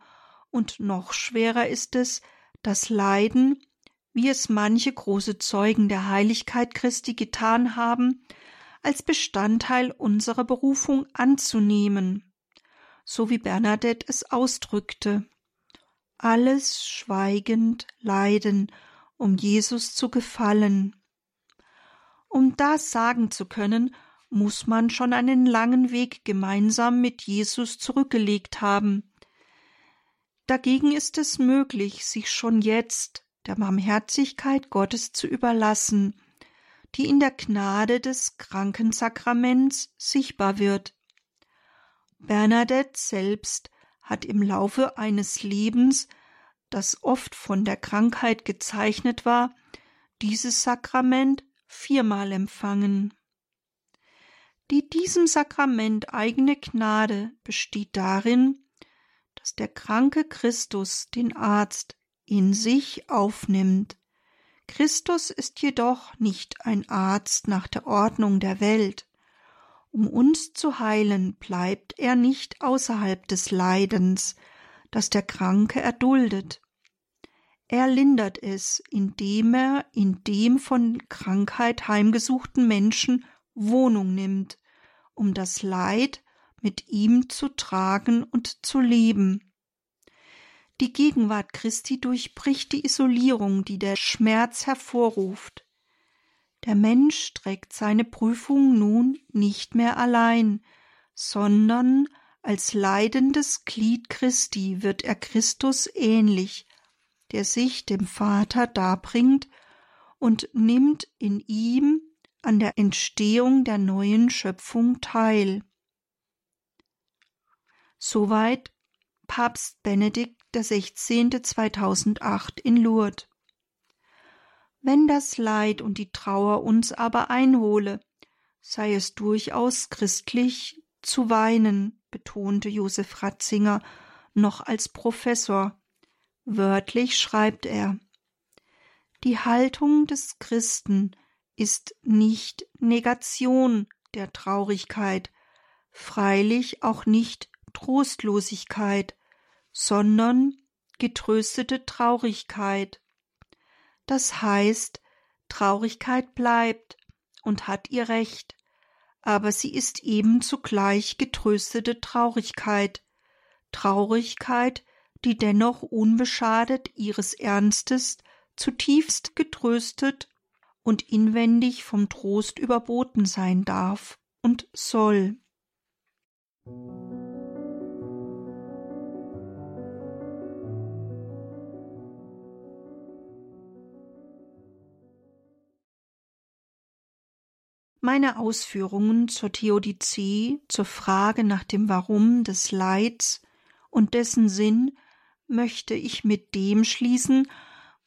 S2: und noch schwerer ist es, das Leiden, wie es manche große Zeugen der Heiligkeit Christi getan haben, als Bestandteil unserer Berufung anzunehmen, so wie Bernadette es ausdrückte. Alles schweigend leiden, um Jesus zu gefallen. Um das sagen zu können, muss man schon einen langen Weg gemeinsam mit Jesus zurückgelegt haben. Dagegen ist es möglich, sich schon jetzt der Barmherzigkeit Gottes zu überlassen, die in der Gnade des Krankensakraments sichtbar wird. Bernadette selbst hat im Laufe eines Lebens, das oft von der Krankheit gezeichnet war, dieses Sakrament viermal empfangen. Die diesem Sakrament eigene Gnade besteht darin, dass der kranke Christus den Arzt in sich aufnimmt. Christus ist jedoch nicht ein Arzt nach der Ordnung der Welt. Um uns zu heilen, bleibt er nicht außerhalb des Leidens, das der Kranke erduldet. Er lindert es, indem er in dem von Krankheit heimgesuchten Menschen Wohnung nimmt, um das Leid mit ihm zu tragen und zu leben. Die Gegenwart Christi durchbricht die Isolierung, die der Schmerz hervorruft. Der Mensch trägt seine Prüfung nun nicht mehr allein, sondern als leidendes Glied Christi wird er Christus ähnlich, der sich dem Vater darbringt und nimmt in ihm an der Entstehung der neuen Schöpfung teil. Soweit Papst Benedikt XVI. 2008 in Lourdes. Wenn das Leid und die Trauer uns aber einhole, sei es durchaus christlich zu weinen, betonte Josef Ratzinger noch als Professor. Wörtlich schreibt er Die Haltung des Christen ist nicht Negation der Traurigkeit, freilich auch nicht Trostlosigkeit, sondern getröstete Traurigkeit. Das heißt, Traurigkeit bleibt und hat ihr Recht, aber sie ist eben zugleich getröstete Traurigkeit, Traurigkeit, die dennoch unbeschadet ihres Ernstes zutiefst getröstet und inwendig vom Trost überboten sein darf und soll. Meine Ausführungen zur Theodizee, zur Frage nach dem Warum des Leids und dessen Sinn möchte ich mit dem schließen,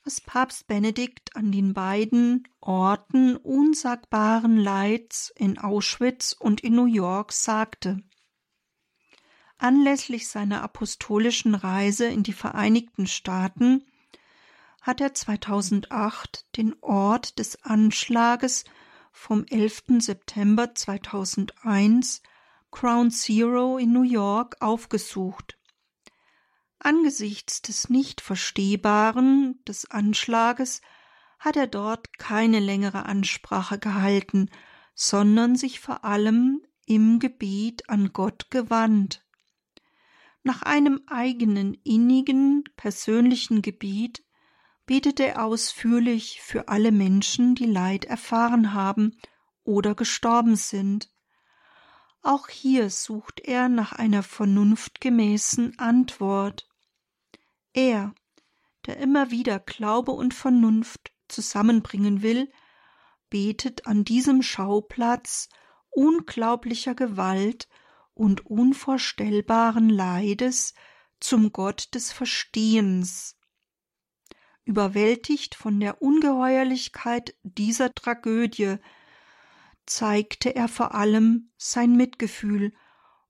S2: was Papst Benedikt an den beiden Orten unsagbaren Leids in Auschwitz und in New York sagte. Anlässlich seiner apostolischen Reise in die Vereinigten Staaten hat er 2008 den Ort des Anschlages vom 11. September 2001 Crown Zero in New York aufgesucht. Angesichts des nicht verstehbaren des Anschlages hat er dort keine längere Ansprache gehalten, sondern sich vor allem im Gebet an Gott gewandt. Nach einem eigenen innigen persönlichen Gebet betete er ausführlich für alle Menschen, die Leid erfahren haben oder gestorben sind. Auch hier sucht er nach einer vernunftgemäßen Antwort. Er, der immer wieder Glaube und Vernunft zusammenbringen will, betet an diesem Schauplatz unglaublicher Gewalt und unvorstellbaren Leides zum Gott des Verstehens. Überwältigt von der Ungeheuerlichkeit dieser Tragödie, zeigte er vor allem sein Mitgefühl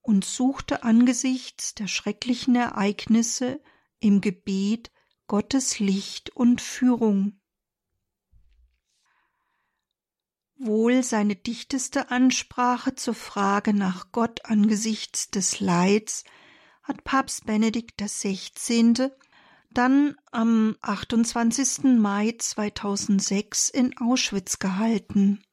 S2: und suchte angesichts der schrecklichen Ereignisse im Gebet Gottes Licht und Führung. wohl seine dichteste Ansprache zur Frage nach Gott angesichts des Leids hat Papst Benedikt XVI. dann am 28. Mai 2006 in Auschwitz gehalten.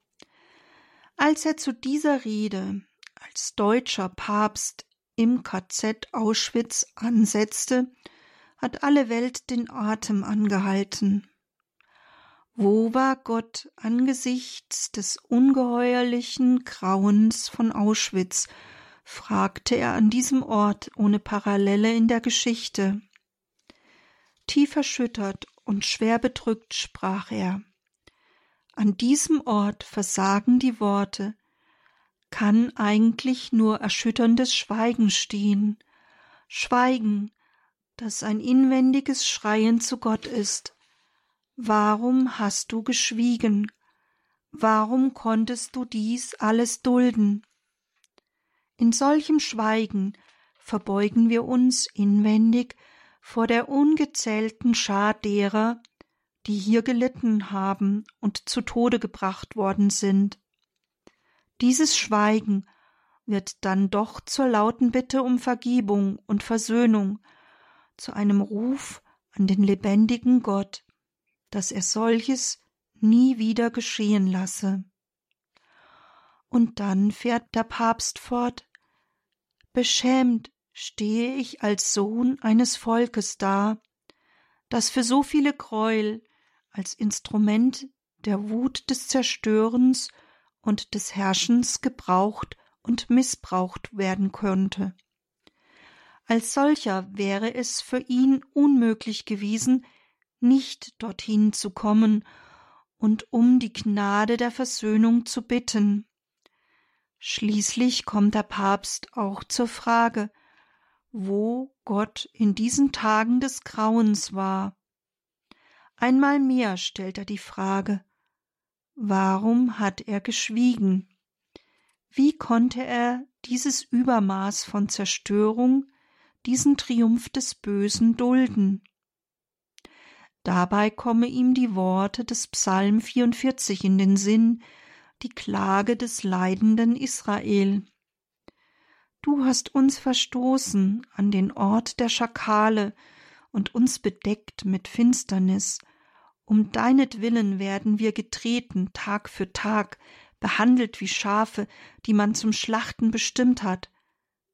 S2: Als er zu dieser Rede als deutscher Papst im KZ Auschwitz ansetzte, hat alle Welt den Atem angehalten. Wo war Gott angesichts des ungeheuerlichen Grauens von Auschwitz? fragte er an diesem Ort ohne Parallele in der Geschichte. Tief erschüttert und schwer bedrückt sprach er. An diesem Ort versagen die Worte, kann eigentlich nur erschütterndes Schweigen stehen, Schweigen, das ein inwendiges Schreien zu Gott ist, Warum hast du geschwiegen? Warum konntest du dies alles dulden? In solchem Schweigen verbeugen wir uns inwendig vor der ungezählten Schar derer, die hier gelitten haben und zu Tode gebracht worden sind. Dieses Schweigen wird dann doch zur lauten Bitte um Vergebung und Versöhnung, zu einem Ruf an den lebendigen Gott, dass er solches nie wieder geschehen lasse. Und dann fährt der Papst fort Beschämt stehe ich als Sohn eines Volkes da, das für so viele Gräuel als Instrument der Wut des Zerstörens und des Herrschens gebraucht und missbraucht werden könnte. Als solcher wäre es für ihn unmöglich gewesen, nicht dorthin zu kommen und um die Gnade der Versöhnung zu bitten. Schließlich kommt der Papst auch zur Frage, wo Gott in diesen Tagen des Grauens war. Einmal mehr stellt er die Frage, warum hat er geschwiegen? Wie konnte er dieses Übermaß von Zerstörung, diesen Triumph des Bösen dulden? Dabei komme ihm die Worte des Psalm 44 in den Sinn, die Klage des leidenden Israel. Du hast uns verstoßen an den Ort der Schakale und uns bedeckt mit Finsternis. Um deinetwillen werden wir getreten Tag für Tag, behandelt wie Schafe, die man zum Schlachten bestimmt hat.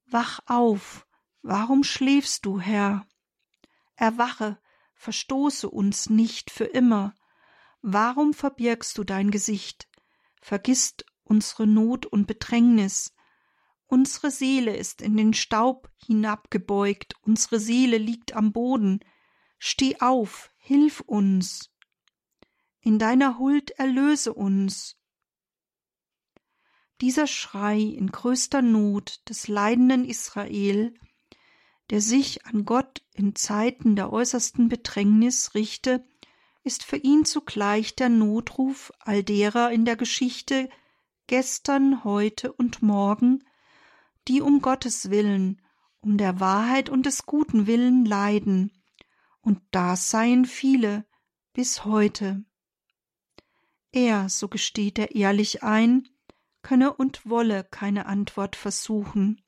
S2: Wach auf, warum schläfst du, Herr? Erwache, verstoße uns nicht für immer. Warum verbirgst du dein Gesicht? Vergisst unsere Not und Bedrängnis. Unsere Seele ist in den Staub hinabgebeugt, unsere Seele liegt am Boden. Steh auf, hilf uns. In deiner Huld erlöse uns. Dieser Schrei in größter Not des leidenden Israel der sich an Gott in Zeiten der äußersten Bedrängnis richte, ist für ihn zugleich der Notruf all derer in der Geschichte gestern, heute und morgen, die um Gottes willen, um der Wahrheit und des guten Willen leiden, und das seien viele bis heute. Er, so gesteht er ehrlich ein, könne und wolle keine Antwort versuchen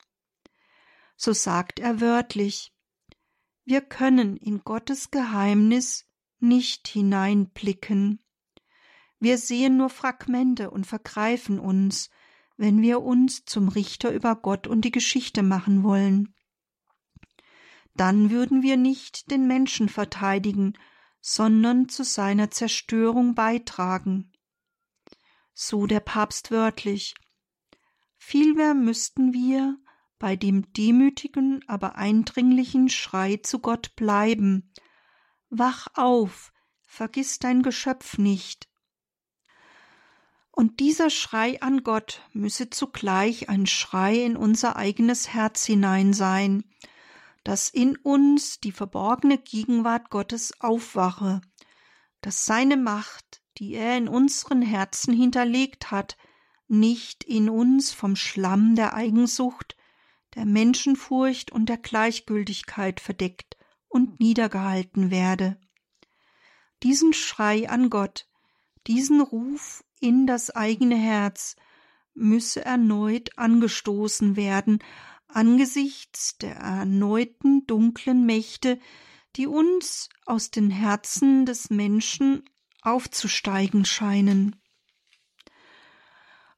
S2: so sagt er wörtlich Wir können in Gottes Geheimnis nicht hineinblicken. Wir sehen nur Fragmente und vergreifen uns, wenn wir uns zum Richter über Gott und die Geschichte machen wollen. Dann würden wir nicht den Menschen verteidigen, sondern zu seiner Zerstörung beitragen. So der Papst wörtlich. Vielmehr müssten wir bei dem demütigen, aber eindringlichen Schrei zu Gott bleiben. Wach auf, vergiss dein Geschöpf nicht. Und dieser Schrei an Gott müsse zugleich ein Schrei in unser eigenes Herz hinein sein, dass in uns die verborgene Gegenwart Gottes aufwache, dass seine Macht, die er in unseren Herzen hinterlegt hat, nicht in uns vom Schlamm der Eigensucht, der Menschenfurcht und der Gleichgültigkeit verdeckt und niedergehalten werde. Diesen Schrei an Gott, diesen Ruf in das eigene Herz müsse erneut angestoßen werden angesichts der erneuten dunklen Mächte, die uns aus den Herzen des Menschen aufzusteigen scheinen.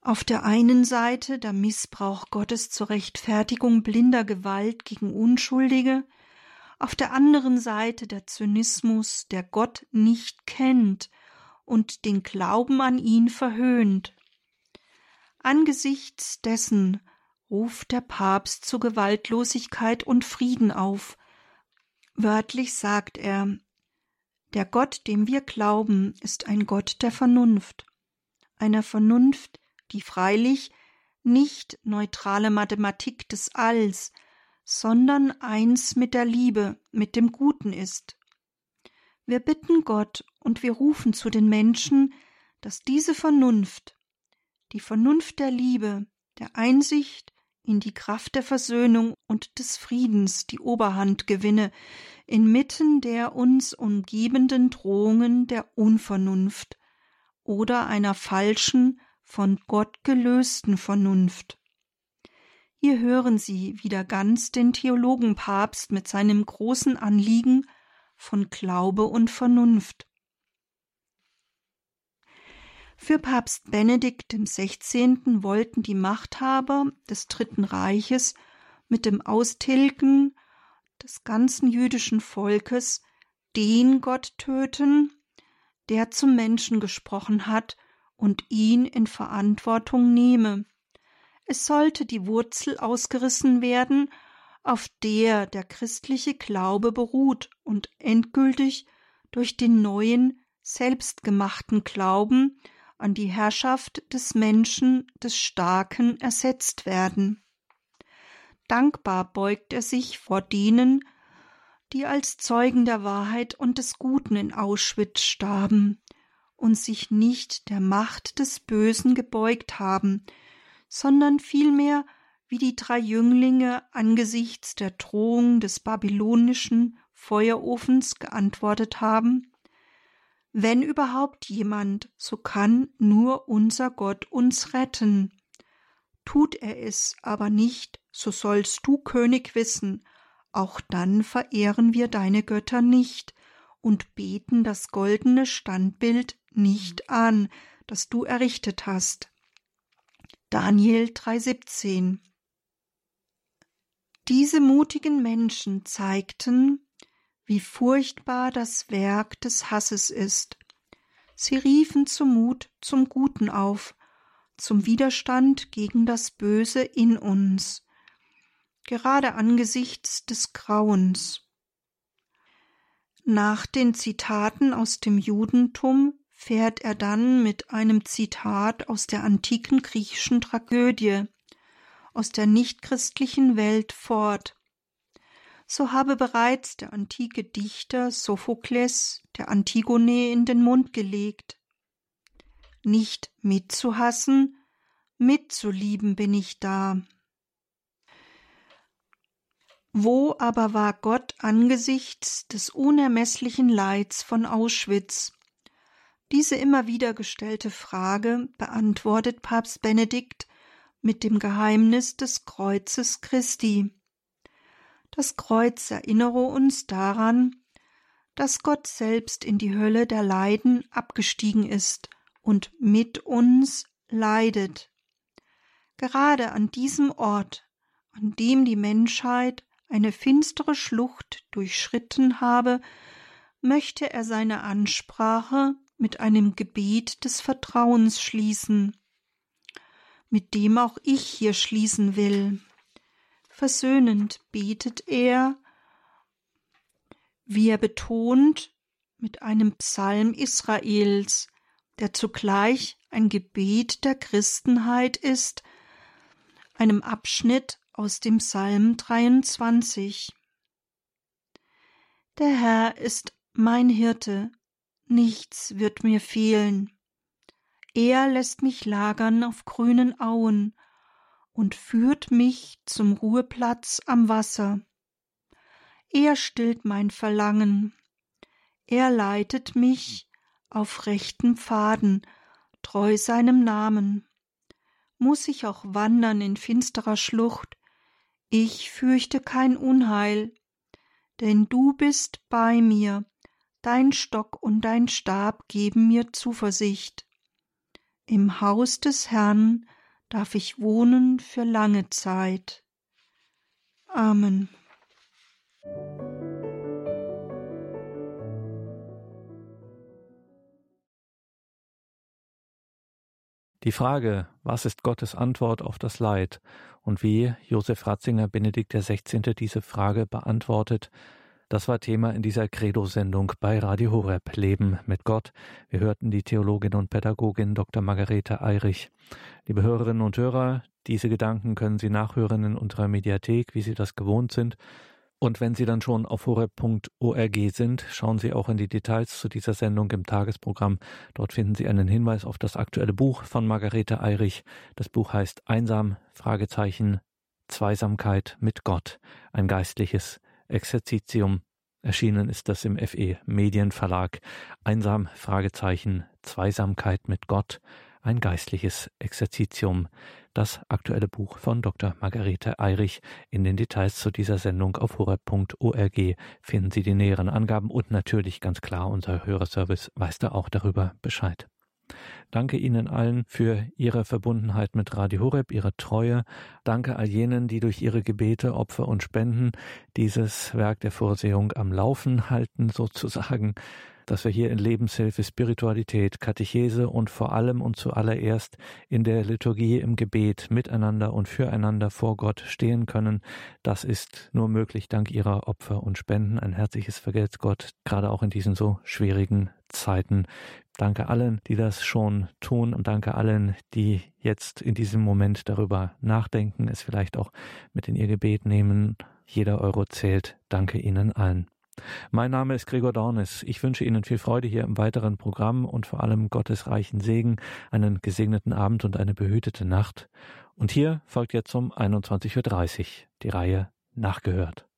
S2: Auf der einen Seite der Missbrauch Gottes zur Rechtfertigung blinder Gewalt gegen Unschuldige, auf der anderen Seite der Zynismus, der Gott nicht kennt und den Glauben an ihn verhöhnt. Angesichts dessen ruft der Papst zu Gewaltlosigkeit und Frieden auf. Wörtlich sagt er Der Gott, dem wir glauben, ist ein Gott der Vernunft, einer Vernunft, die freilich nicht neutrale Mathematik des Alls, sondern eins mit der Liebe, mit dem Guten ist. Wir bitten Gott und wir rufen zu den Menschen, dass diese Vernunft, die Vernunft der Liebe, der Einsicht in die Kraft der Versöhnung und des Friedens die Oberhand gewinne, inmitten der uns umgebenden Drohungen der Unvernunft oder einer falschen, von Gott gelösten Vernunft. Hier hören Sie wieder ganz den Theologenpapst mit seinem großen Anliegen von Glaube und Vernunft. Für Papst Benedikt XVI. wollten die Machthaber des Dritten Reiches mit dem Austilgen des ganzen jüdischen Volkes den Gott töten, der zum Menschen gesprochen hat und ihn in Verantwortung nehme. Es sollte die Wurzel ausgerissen werden, auf der der christliche Glaube beruht und endgültig durch den neuen, selbstgemachten Glauben an die Herrschaft des Menschen, des Starken ersetzt werden. Dankbar beugt er sich vor denen, die als Zeugen der Wahrheit und des Guten in Auschwitz starben und sich nicht der Macht des Bösen gebeugt haben, sondern vielmehr wie die drei Jünglinge angesichts der Drohung des babylonischen Feuerofens geantwortet haben Wenn überhaupt jemand, so kann nur unser Gott uns retten. Tut er es aber nicht, so sollst du, König, wissen, auch dann verehren wir deine Götter nicht und beten das goldene Standbild nicht an, das du errichtet hast. Daniel 3,17 Diese mutigen Menschen zeigten, wie furchtbar das Werk des Hasses ist. Sie riefen zum Mut zum Guten auf, zum Widerstand gegen das Böse in uns, gerade angesichts des Grauens. Nach den Zitaten aus dem Judentum fährt er dann mit einem Zitat aus der antiken griechischen Tragödie, aus der nichtchristlichen Welt fort. So habe bereits der antike Dichter Sophokles der Antigone in den Mund gelegt. Nicht mitzuhassen, mitzulieben bin ich da. Wo aber war Gott angesichts des unermesslichen Leids von Auschwitz? Diese immer wieder gestellte Frage beantwortet Papst Benedikt mit dem Geheimnis des Kreuzes Christi. Das Kreuz erinnere uns daran, dass Gott selbst in die Hölle der Leiden abgestiegen ist und mit uns leidet. Gerade an diesem Ort, an dem die Menschheit eine finstere Schlucht durchschritten habe, möchte er seine Ansprache mit einem Gebet des Vertrauens schließen, mit dem auch ich hier schließen will. Versöhnend betet er, wie er betont, mit einem Psalm Israels, der zugleich ein Gebet der Christenheit ist, einem Abschnitt aus dem Psalm 23. Der Herr ist mein Hirte, nichts wird mir fehlen. Er lässt mich lagern auf grünen Auen und führt mich zum Ruheplatz am Wasser. Er stillt mein Verlangen. Er leitet mich auf rechten Pfaden, treu seinem Namen. Muss ich auch wandern in finsterer Schlucht, ich fürchte kein Unheil, denn du bist bei mir, dein Stock und dein Stab geben mir Zuversicht. Im Haus des Herrn darf ich wohnen für lange Zeit. Amen.
S1: Die Frage, was ist Gottes Antwort auf das Leid und wie Josef Ratzinger Benedikt XVI. diese Frage beantwortet, das war Thema in dieser Credo-Sendung bei Radio Horeb Leben mit Gott. Wir hörten die Theologin und Pädagogin Dr. Margarete Eirich. Liebe Hörerinnen und Hörer, diese Gedanken können Sie nachhören in unserer Mediathek, wie Sie das gewohnt sind. Und wenn Sie dann schon auf horeb.org sind, schauen Sie auch in die Details zu dieser Sendung im Tagesprogramm. Dort finden Sie einen Hinweis auf das aktuelle Buch von Margarete Eirich. Das Buch heißt Einsam, Fragezeichen, Zweisamkeit mit Gott, ein geistliches Exerzitium. Erschienen ist das im FE Medienverlag. Einsam, Fragezeichen, Zweisamkeit mit Gott, ein geistliches Exerzitium das aktuelle Buch von Dr. Margarete Eirich. In den Details zu dieser Sendung auf horeb.org finden Sie die näheren Angaben und natürlich ganz klar, unser Hörerservice weiß da auch darüber Bescheid. Danke Ihnen allen für Ihre Verbundenheit mit Radio Horeb, Ihre Treue. Danke all jenen, die durch ihre Gebete, Opfer und Spenden dieses Werk der Vorsehung am Laufen halten, sozusagen dass wir hier in Lebenshilfe, Spiritualität, Katechese und vor allem und zuallererst in der Liturgie im Gebet miteinander und füreinander vor Gott stehen können. Das ist nur möglich dank ihrer Opfer und Spenden. Ein herzliches Vergelt's Gott, gerade auch in diesen so schwierigen Zeiten. Danke allen, die das schon tun und danke allen, die jetzt in diesem Moment darüber nachdenken, es vielleicht auch mit in ihr Gebet nehmen. Jeder Euro zählt. Danke Ihnen allen. Mein Name ist Gregor Dornis. Ich wünsche Ihnen viel Freude hier im weiteren Programm und vor allem Gottes reichen Segen, einen gesegneten Abend und eine behütete Nacht. Und hier folgt jetzt um 21.30 Uhr die Reihe Nachgehört.